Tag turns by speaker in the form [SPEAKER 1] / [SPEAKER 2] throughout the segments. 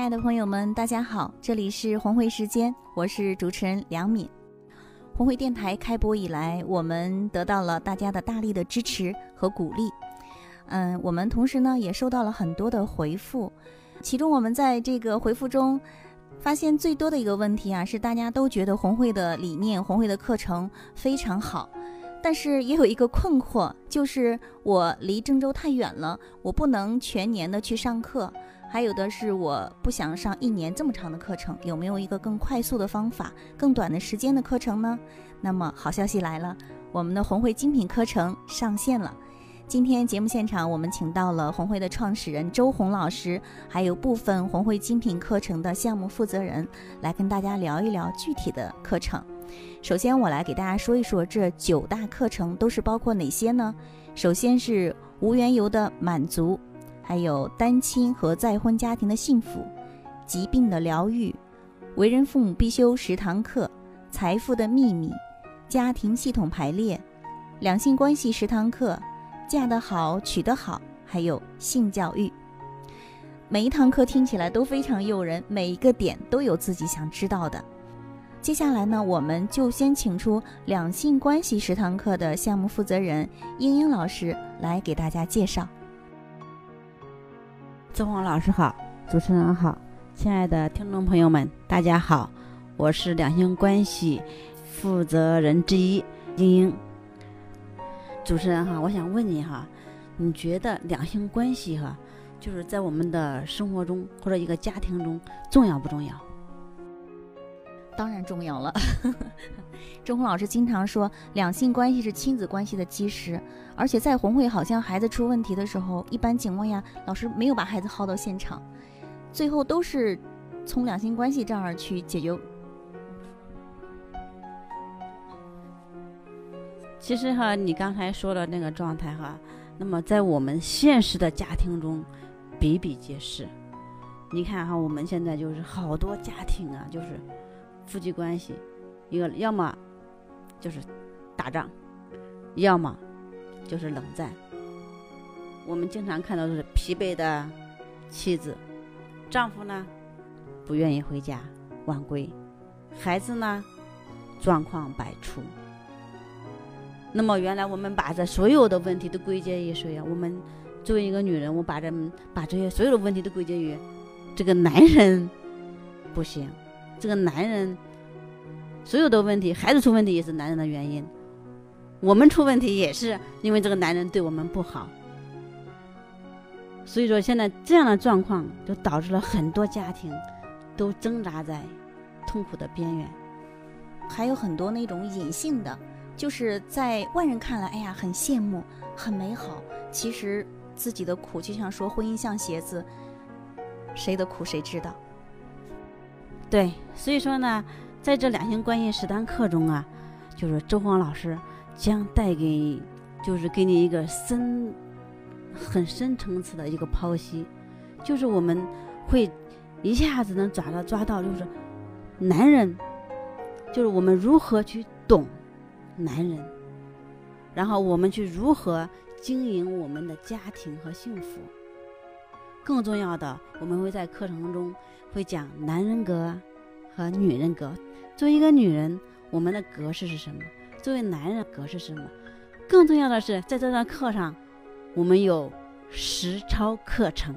[SPEAKER 1] 亲爱的朋友们，大家好，这里是红会时间，我是主持人梁敏。红会电台开播以来，我们得到了大家的大力的支持和鼓励。嗯，我们同时呢也收到了很多的回复，其中我们在这个回复中发现最多的一个问题啊，是大家都觉得红会的理念、红会的课程非常好，但是也有一个困惑，就是我离郑州太远了，我不能全年的去上课。还有的是我不想上一年这么长的课程，有没有一个更快速的方法、更短的时间的课程呢？那么好消息来了，我们的红会精品课程上线了。今天节目现场，我们请到了红会的创始人周红老师，还有部分红会精品课程的项目负责人，来跟大家聊一聊具体的课程。首先，我来给大家说一说这九大课程都是包括哪些呢？首先是无缘由的满足。还有单亲和再婚家庭的幸福，疾病的疗愈，为人父母必修十堂课，财富的秘密，家庭系统排列，两性关系十堂课，嫁得好娶得好，还有性教育。每一堂课听起来都非常诱人，每一个点都有自己想知道的。接下来呢，我们就先请出两性关系十堂课的项目负责人英英老师来给大家介绍。
[SPEAKER 2] 曾红老师好，主持人好，亲爱的听众朋友们，大家好，我是两性关系负责人之一英英。主持人哈，我想问你哈，你觉得两性关系哈，就是在我们的生活中或者一个家庭中重要不重要？
[SPEAKER 1] 当然重要了。周红老师经常说，两性关系是亲子关系的基石，而且在红会，好像孩子出问题的时候，一般情况下，老师没有把孩子薅到现场，最后都是从两性关系这儿去解决。
[SPEAKER 2] 其实哈，你刚才说的那个状态哈，那么在我们现实的家庭中比比皆是。你看哈，我们现在就是好多家庭啊，就是。夫妻关系，一个要么就是打仗，要么就是冷战。我们经常看到的是疲惫的妻子，丈夫呢不愿意回家，晚归，孩子呢状况百出。那么原来我们把这所有的问题都归结于谁呀？我们作为一个女人，我把这把这些所有的问题都归结于这个男人不行。这个男人所有的问题，孩子出问题也是男人的原因，我们出问题也是因为这个男人对我们不好。所以说，现在这样的状况就导致了很多家庭都挣扎在痛苦的边缘，
[SPEAKER 1] 还有很多那种隐性的，就是在外人看来，哎呀，很羡慕，很美好，其实自己的苦，就像说婚姻像鞋子，谁的苦谁知道。
[SPEAKER 2] 对，所以说呢，在这两性关系十堂课中啊，就是周黄老师将带给，就是给你一个深、很深层次的一个剖析，就是我们会一下子能抓到抓到，就是男人，就是我们如何去懂男人，然后我们去如何经营我们的家庭和幸福。更重要的，我们会在课程中会讲男人格和女人格。作为一个女人，我们的格式是什么？作为男人，格式是什么？更重要的是，在这堂课上，我们有实操课程。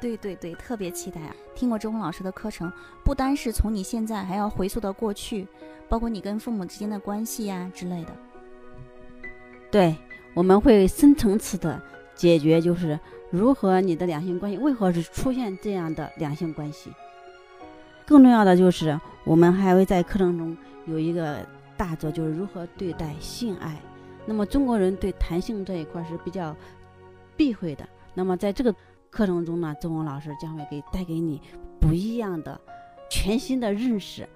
[SPEAKER 1] 对对对，特别期待啊！听过周红老师的课程，不单是从你现在，还要回溯到过去，包括你跟父母之间的关系呀之类的。
[SPEAKER 2] 对，我们会深层次的。解决就是如何你的两性关系为何是出现这样的两性关系？更重要的就是我们还会在课程中有一个大作，就是如何对待性爱。那么中国人对谈性这一块是比较避讳的。那么在这个课程中呢，周文老师将会给带给你不一样的全新的认识。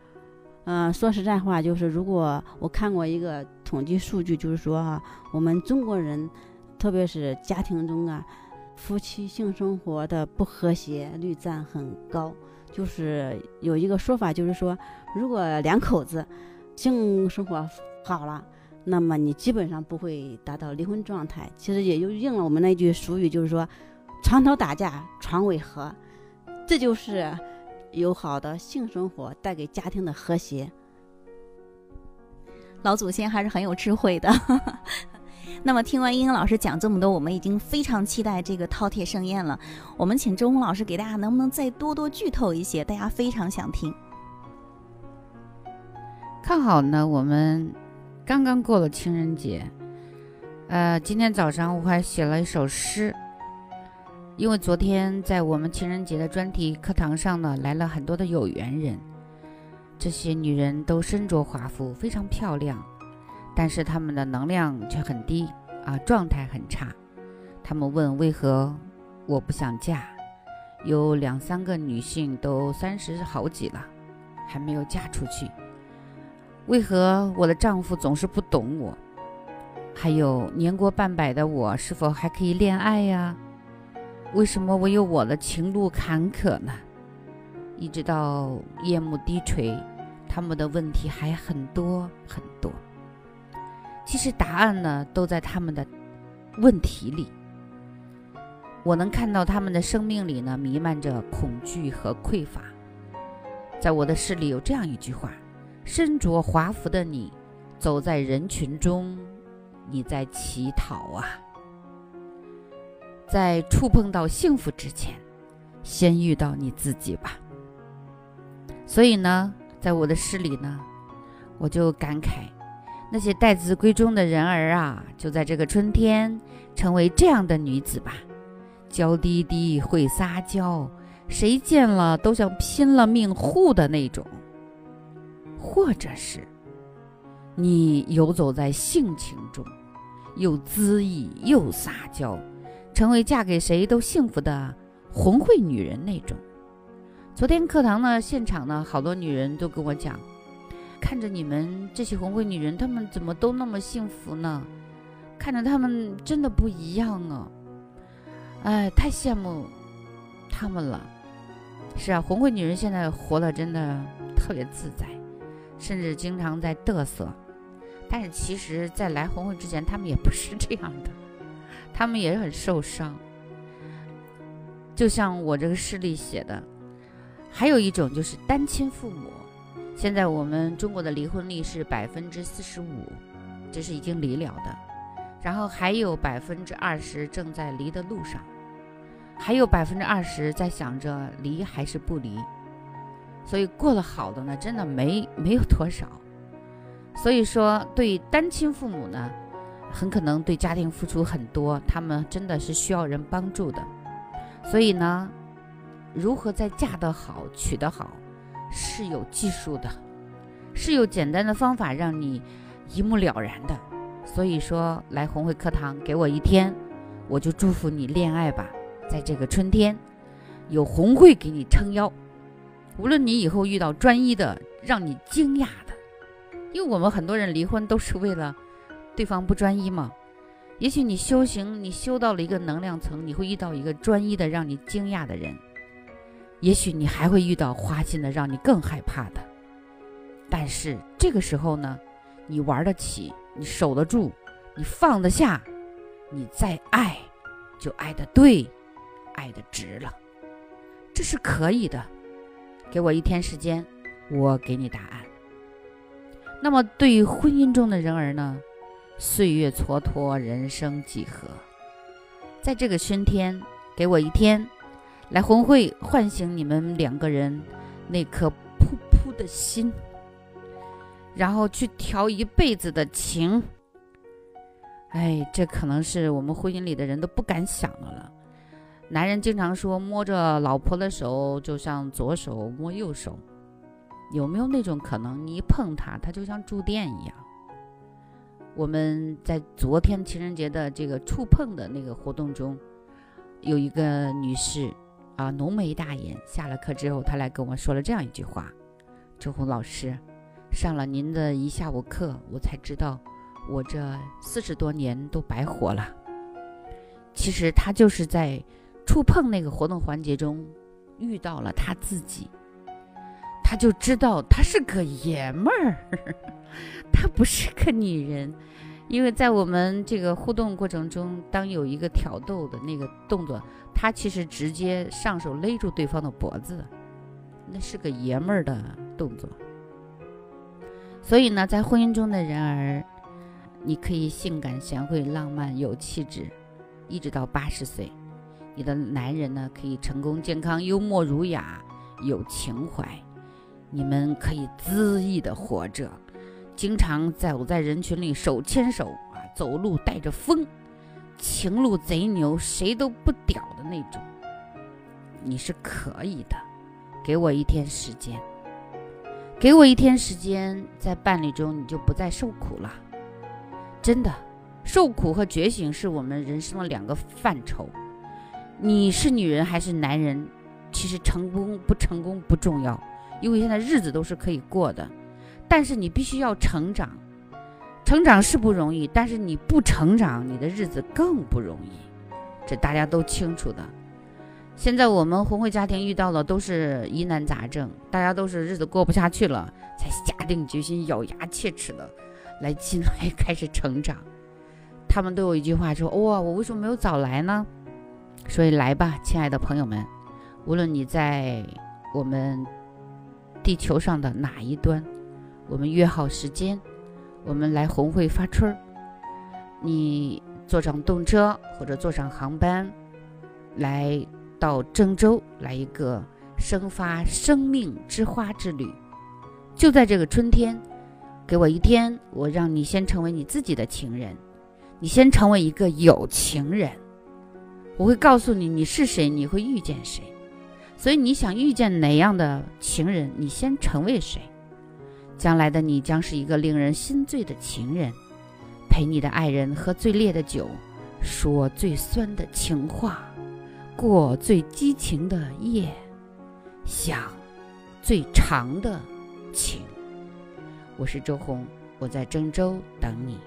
[SPEAKER 2] 嗯，说实在话，就是如果我看过一个统计数据，就是说哈，我们中国人。特别是家庭中啊，夫妻性生活的不和谐率占很高。就是有一个说法，就是说，如果两口子性生活好了，那么你基本上不会达到离婚状态。其实也就应了我们那句俗语，就是说，床头打架床尾和。这就是有好的性生活带给家庭的和谐。
[SPEAKER 1] 老祖先还是很有智慧的。那么，听完英英老师讲这么多，我们已经非常期待这个饕餮盛宴了。我们请周红老师给大家能不能再多多剧透一些？大家非常想听。
[SPEAKER 3] 看好呢，我们刚刚过了情人节，呃，今天早上我还写了一首诗，因为昨天在我们情人节的专题课堂上呢，来了很多的有缘人，这些女人都身着华服，非常漂亮。但是他们的能量却很低啊，状态很差。他们问为何我不想嫁？有两三个女性都三十好几了，还没有嫁出去。为何我的丈夫总是不懂我？还有年过半百的我是否还可以恋爱呀？为什么我有我的情路坎坷呢？一直到夜幕低垂，他们的问题还很多很多。其实答案呢，都在他们的问题里。我能看到他们的生命里呢，弥漫着恐惧和匮乏。在我的诗里有这样一句话：身着华服的你，走在人群中，你在乞讨啊。在触碰到幸福之前，先遇到你自己吧。所以呢，在我的诗里呢，我就感慨。那些待字闺中的人儿啊，就在这个春天成为这样的女子吧，娇滴滴会撒娇，谁见了都像拼了命护的那种。或者是你游走在性情中，又恣意又撒娇，成为嫁给谁都幸福的红会女人那种。昨天课堂呢，现场呢，好多女人都跟我讲。看着你们这些红会女人，她们怎么都那么幸福呢？看着她们真的不一样啊！哎，太羡慕她们了。是啊，红会女人现在活得真的特别自在，甚至经常在嘚瑟。但是其实，在来红会之前，她们也不是这样的，她们也很受伤。就像我这个诗里写的，还有一种就是单亲父母。现在我们中国的离婚率是百分之四十五，这是已经离了的，然后还有百分之二十正在离的路上，还有百分之二十在想着离还是不离，所以过得好的呢，真的没没有多少。所以说，对单亲父母呢，很可能对家庭付出很多，他们真的是需要人帮助的。所以呢，如何在嫁得好、娶得好？是有技术的，是有简单的方法让你一目了然的。所以说，来红会课堂给我一天，我就祝福你恋爱吧。在这个春天，有红会给你撑腰。无论你以后遇到专一的，让你惊讶的，因为我们很多人离婚都是为了对方不专一嘛。也许你修行，你修到了一个能量层，你会遇到一个专一的，让你惊讶的人。也许你还会遇到花心的，让你更害怕的。但是这个时候呢，你玩得起，你守得住，你放得下，你再爱，就爱得对，爱得值了。这是可以的。给我一天时间，我给你答案。那么对于婚姻中的人儿呢，岁月蹉跎，人生几何？在这个春天，给我一天。来红会唤醒你们两个人那颗扑扑的心，然后去调一辈子的情。哎，这可能是我们婚姻里的人都不敢想的了。男人经常说摸着老婆的手就像左手摸右手，有没有那种可能？你一碰它，它就像触电一样。我们在昨天情人节的这个触碰的那个活动中，有一个女士。啊，浓眉大眼。下了课之后，他来跟我说了这样一句话：“周红老师，上了您的一下午课，我才知道我这四十多年都白活了。”其实他就是在触碰那个活动环节中遇到了他自己，他就知道他是个爷们儿，他不是个女人，因为在我们这个互动过程中，当有一个挑逗的那个动作，他其实直接上手勒住对方的脖子，那是个爷们儿的动作。所以呢，在婚姻中的人儿，你可以性感、贤惠、浪漫、有气质，一直到八十岁。你的男人呢，可以成功、健康、幽默、儒雅、有情怀。你们可以恣意的活着，经常走在人群里手牵手啊，走路带着风，情路贼牛，谁都不屌的那种。你是可以的，给我一天时间。给我一天时间，在伴侣中你就不再受苦了。真的，受苦和觉醒是我们人生的两个范畴。你是女人还是男人，其实成功不成功不重要，因为现在日子都是可以过的。但是你必须要成长，成长是不容易，但是你不成长，你的日子更不容易，这大家都清楚的。现在我们红会家庭遇到的都是疑难杂症，大家都是日子过不下去了，才下定决心咬牙切齿的来进来开始成长。他们都有一句话说：“哇，我为什么没有早来呢？”所以来吧，亲爱的朋友们，无论你在我们地球上的哪一端，我们约好时间，我们来红会发春儿。你坐上动车或者坐上航班来。到郑州来一个生发生命之花之旅，就在这个春天，给我一天，我让你先成为你自己的情人，你先成为一个有情人，我会告诉你你是谁，你会遇见谁，所以你想遇见哪样的情人，你先成为谁，将来的你将是一个令人心醉的情人，陪你的爱人喝最烈的酒，说最酸的情话。过最激情的夜，想最长的情。我是周红，我在郑州等你。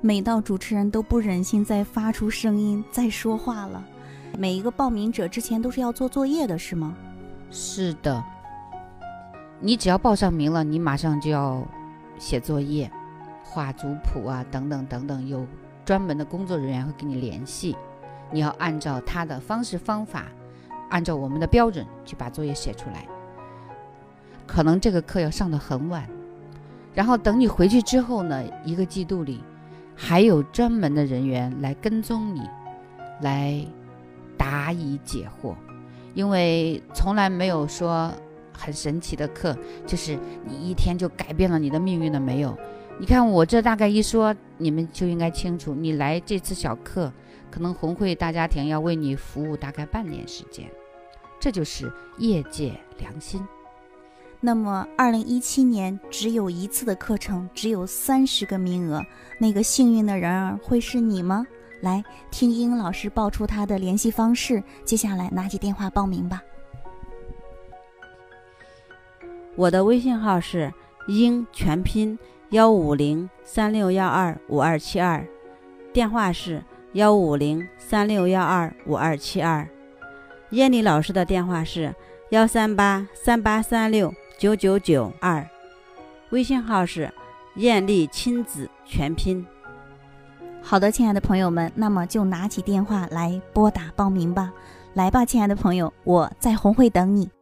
[SPEAKER 1] 每到主持人都不忍心再发出声音再说话了。每一个报名者之前都是要做作业的，是吗？
[SPEAKER 3] 是的。你只要报上名了，你马上就要写作业、画族谱啊，等等等等，有专门的工作人员会跟你联系。你要按照他的方式方法，按照我们的标准去把作业写出来。可能这个课要上的很晚，然后等你回去之后呢，一个季度里还有专门的人员来跟踪你，来答疑解惑。因为从来没有说很神奇的课，就是你一天就改变了你的命运了没有。你看我这大概一说，你们就应该清楚，你来这次小课。可能红会大家庭要为你服务大概半年时间，这就是业界良心。
[SPEAKER 1] 那么，二零一七年只有一次的课程，只有三十个名额，那个幸运的人儿会是你吗？来听英老师报出他的联系方式，接下来拿起电话报名吧。
[SPEAKER 2] 我的微信号是英全拼幺五零三六幺二五二七二，电话是。幺五零三六幺二五二七二，艳丽老师的电话是幺三八三八三六九九九二，微信号是艳丽亲子全拼。
[SPEAKER 1] 好的，亲爱的朋友们，那么就拿起电话来拨打报名吧。来吧，亲爱的朋友，我在红会等你。